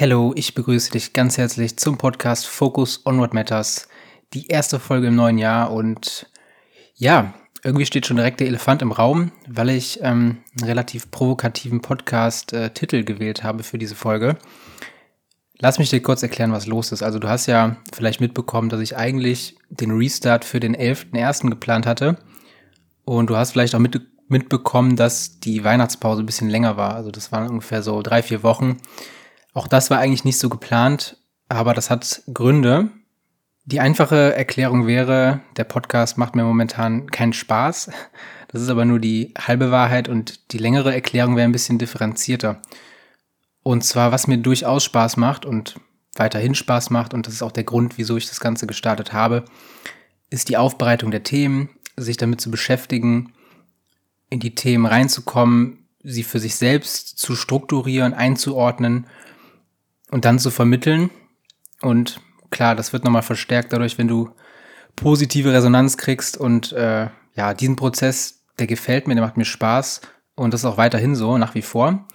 Hello, ich begrüße dich ganz herzlich zum Podcast Focus on What Matters. Die erste Folge im neuen Jahr und ja, irgendwie steht schon direkt der Elefant im Raum, weil ich ähm, einen relativ provokativen Podcast-Titel äh, gewählt habe für diese Folge. Lass mich dir kurz erklären, was los ist. Also du hast ja vielleicht mitbekommen, dass ich eigentlich den Restart für den 11.01. geplant hatte. Und du hast vielleicht auch mit, mitbekommen, dass die Weihnachtspause ein bisschen länger war. Also das waren ungefähr so drei, vier Wochen. Auch das war eigentlich nicht so geplant, aber das hat Gründe. Die einfache Erklärung wäre, der Podcast macht mir momentan keinen Spaß. Das ist aber nur die halbe Wahrheit und die längere Erklärung wäre ein bisschen differenzierter. Und zwar, was mir durchaus Spaß macht und weiterhin Spaß macht, und das ist auch der Grund, wieso ich das Ganze gestartet habe, ist die Aufbereitung der Themen, sich damit zu beschäftigen, in die Themen reinzukommen, sie für sich selbst zu strukturieren, einzuordnen und dann zu vermitteln. Und klar, das wird nochmal verstärkt dadurch, wenn du positive Resonanz kriegst. Und äh, ja, diesen Prozess, der gefällt mir, der macht mir Spaß. Und das ist auch weiterhin so, nach wie vor.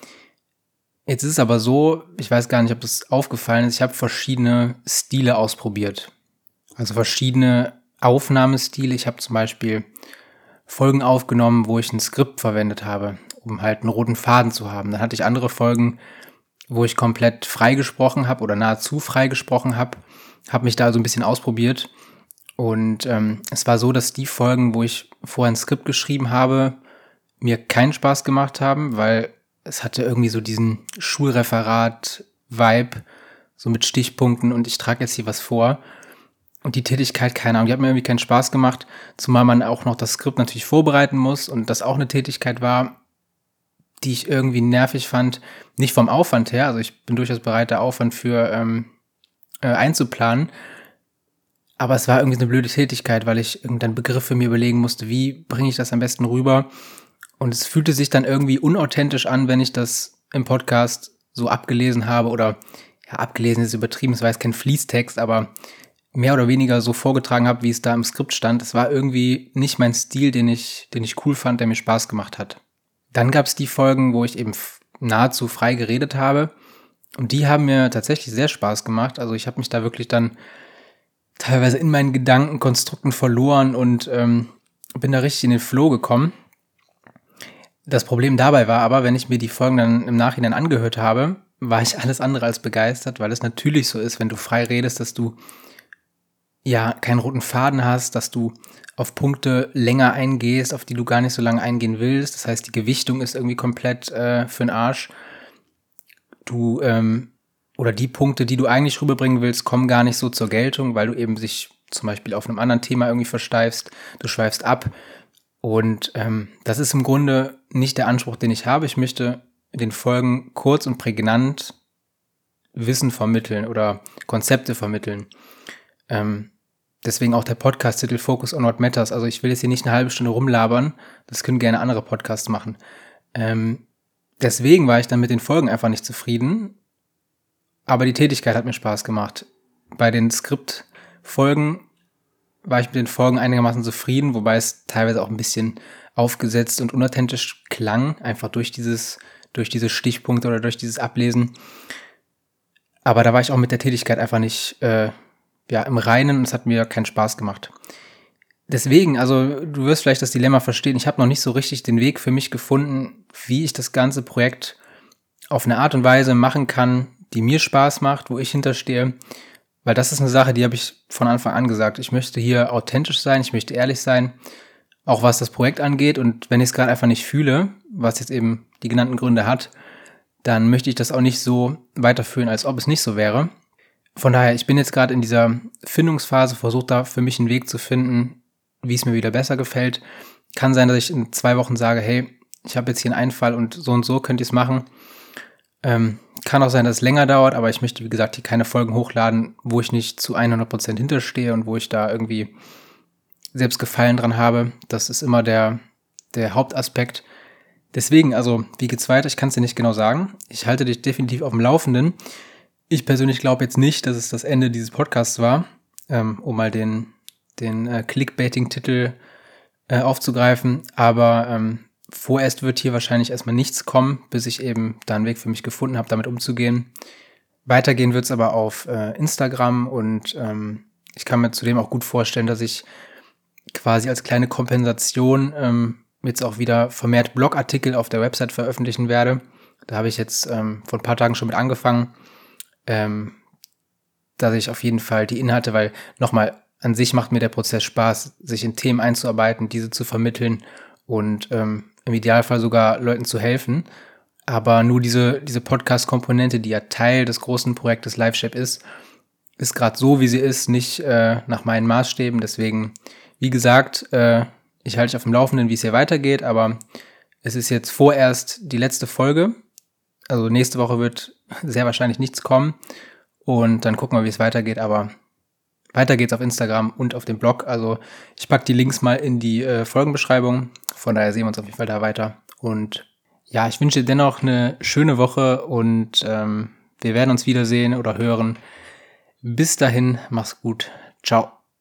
Jetzt ist es aber so, ich weiß gar nicht, ob das aufgefallen ist, ich habe verschiedene Stile ausprobiert. Also verschiedene Aufnahmestile. Ich habe zum Beispiel Folgen aufgenommen, wo ich ein Skript verwendet habe, um halt einen roten Faden zu haben. Dann hatte ich andere Folgen, wo ich komplett frei gesprochen habe oder nahezu frei gesprochen habe, habe mich da so ein bisschen ausprobiert. Und ähm, es war so, dass die Folgen, wo ich vorher ein Skript geschrieben habe, mir keinen Spaß gemacht haben, weil es hatte irgendwie so diesen Schulreferat-Vibe, so mit Stichpunkten und ich trage jetzt hier was vor. Und die Tätigkeit, keine Ahnung, die hat mir irgendwie keinen Spaß gemacht, zumal man auch noch das Skript natürlich vorbereiten muss und das auch eine Tätigkeit war, die ich irgendwie nervig fand. Nicht vom Aufwand her, also ich bin durchaus bereit, da Aufwand für ähm, äh, einzuplanen. Aber es war irgendwie eine blöde Tätigkeit, weil ich irgendeinen Begriff für mir überlegen musste, wie bringe ich das am besten rüber. Und es fühlte sich dann irgendwie unauthentisch an, wenn ich das im Podcast so abgelesen habe oder ja, abgelesen ist übertrieben, es war jetzt kein Fließtext, aber mehr oder weniger so vorgetragen habe, wie es da im Skript stand. Es war irgendwie nicht mein Stil, den ich, den ich cool fand, der mir Spaß gemacht hat. Dann gab es die Folgen, wo ich eben nahezu frei geredet habe. Und die haben mir tatsächlich sehr Spaß gemacht. Also ich habe mich da wirklich dann teilweise in meinen Gedankenkonstrukten verloren und ähm, bin da richtig in den Flow gekommen. Das Problem dabei war aber, wenn ich mir die Folgen dann im Nachhinein angehört habe, war ich alles andere als begeistert, weil es natürlich so ist, wenn du frei redest, dass du ja keinen roten Faden hast, dass du auf Punkte länger eingehst, auf die du gar nicht so lange eingehen willst. Das heißt, die Gewichtung ist irgendwie komplett äh, für den Arsch. Du ähm, oder die Punkte, die du eigentlich rüberbringen willst, kommen gar nicht so zur Geltung, weil du eben sich zum Beispiel auf einem anderen Thema irgendwie versteifst. Du schweifst ab. Und ähm, das ist im Grunde nicht der Anspruch, den ich habe. Ich möchte den Folgen kurz und prägnant Wissen vermitteln oder Konzepte vermitteln. Ähm, Deswegen auch der Podcast-Titel Focus on What Matters. Also ich will jetzt hier nicht eine halbe Stunde rumlabern. Das können gerne andere Podcasts machen. Ähm, deswegen war ich dann mit den Folgen einfach nicht zufrieden. Aber die Tätigkeit hat mir Spaß gemacht. Bei den Skriptfolgen war ich mit den Folgen einigermaßen zufrieden, wobei es teilweise auch ein bisschen aufgesetzt und unauthentisch klang, einfach durch dieses, durch diese Stichpunkte oder durch dieses Ablesen. Aber da war ich auch mit der Tätigkeit einfach nicht äh, ja, im Reinen es hat mir keinen Spaß gemacht. Deswegen, also du wirst vielleicht das Dilemma verstehen, ich habe noch nicht so richtig den Weg für mich gefunden, wie ich das ganze Projekt auf eine Art und Weise machen kann, die mir Spaß macht, wo ich hinterstehe. Weil das ist eine Sache, die habe ich von Anfang an gesagt. Ich möchte hier authentisch sein, ich möchte ehrlich sein, auch was das Projekt angeht. Und wenn ich es gerade einfach nicht fühle, was jetzt eben die genannten Gründe hat, dann möchte ich das auch nicht so weiterführen, als ob es nicht so wäre. Von daher, ich bin jetzt gerade in dieser Findungsphase, versuche da für mich einen Weg zu finden, wie es mir wieder besser gefällt. Kann sein, dass ich in zwei Wochen sage, hey, ich habe jetzt hier einen Einfall und so und so könnt ihr es machen. Ähm, kann auch sein, dass es länger dauert, aber ich möchte, wie gesagt, hier keine Folgen hochladen, wo ich nicht zu 100% hinterstehe und wo ich da irgendwie selbst Gefallen dran habe. Das ist immer der, der Hauptaspekt. Deswegen, also, wie geht's weiter? Ich kann es dir nicht genau sagen. Ich halte dich definitiv auf dem Laufenden. Ich persönlich glaube jetzt nicht, dass es das Ende dieses Podcasts war, ähm, um mal den, den äh, Clickbaiting-Titel äh, aufzugreifen. Aber ähm, vorerst wird hier wahrscheinlich erstmal nichts kommen, bis ich eben da einen Weg für mich gefunden habe, damit umzugehen. Weitergehen wird es aber auf äh, Instagram und ähm, ich kann mir zudem auch gut vorstellen, dass ich quasi als kleine Kompensation ähm, jetzt auch wieder vermehrt Blogartikel auf der Website veröffentlichen werde. Da habe ich jetzt ähm, vor ein paar Tagen schon mit angefangen, ähm, dass ich auf jeden Fall die Inhalte, weil nochmal an sich macht mir der Prozess Spaß, sich in Themen einzuarbeiten, diese zu vermitteln und ähm, im Idealfall sogar Leuten zu helfen. Aber nur diese, diese Podcast-Komponente, die ja Teil des großen Projektes LiveShape ist, ist gerade so, wie sie ist, nicht äh, nach meinen Maßstäben. Deswegen, wie gesagt, äh, ich halte dich auf dem Laufenden, wie es hier weitergeht, aber es ist jetzt vorerst die letzte Folge. Also nächste Woche wird sehr wahrscheinlich nichts kommen. Und dann gucken wir, wie es weitergeht. Aber weiter geht's auf Instagram und auf dem Blog. Also ich packe die Links mal in die äh, Folgenbeschreibung. Von daher sehen wir uns auf jeden Fall da weiter. Und ja, ich wünsche dir dennoch eine schöne Woche und ähm, wir werden uns wiedersehen oder hören. Bis dahin, mach's gut. Ciao.